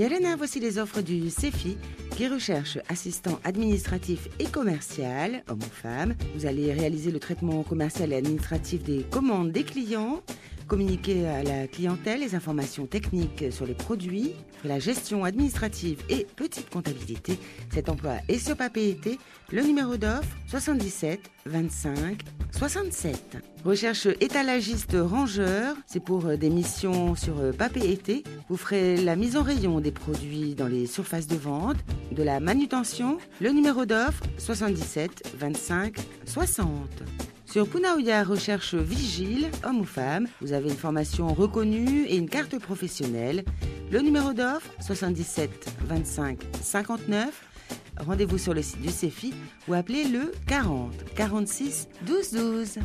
Yelena, voici les offres du CEFI qui recherche assistant administratif et commercial, homme ou femme. Vous allez réaliser le traitement commercial et administratif des commandes des clients, communiquer à la clientèle les informations techniques sur les produits, la gestion administrative et petite comptabilité. Cet emploi est sur papier été. Le numéro d'offre 77 25 67. Recherche étalagiste rangeur, c'est pour euh, des missions sur euh, papier été. Vous ferez la mise en rayon des produits dans les surfaces de vente, de la manutention. Le numéro d'offre 77 25 60. Sur Punaoya Recherche Vigile, homme ou femme, vous avez une formation reconnue et une carte professionnelle. Le numéro d'offre 77 25 59. Rendez-vous sur le site du CEFI ou appelez le 40 46 12 12.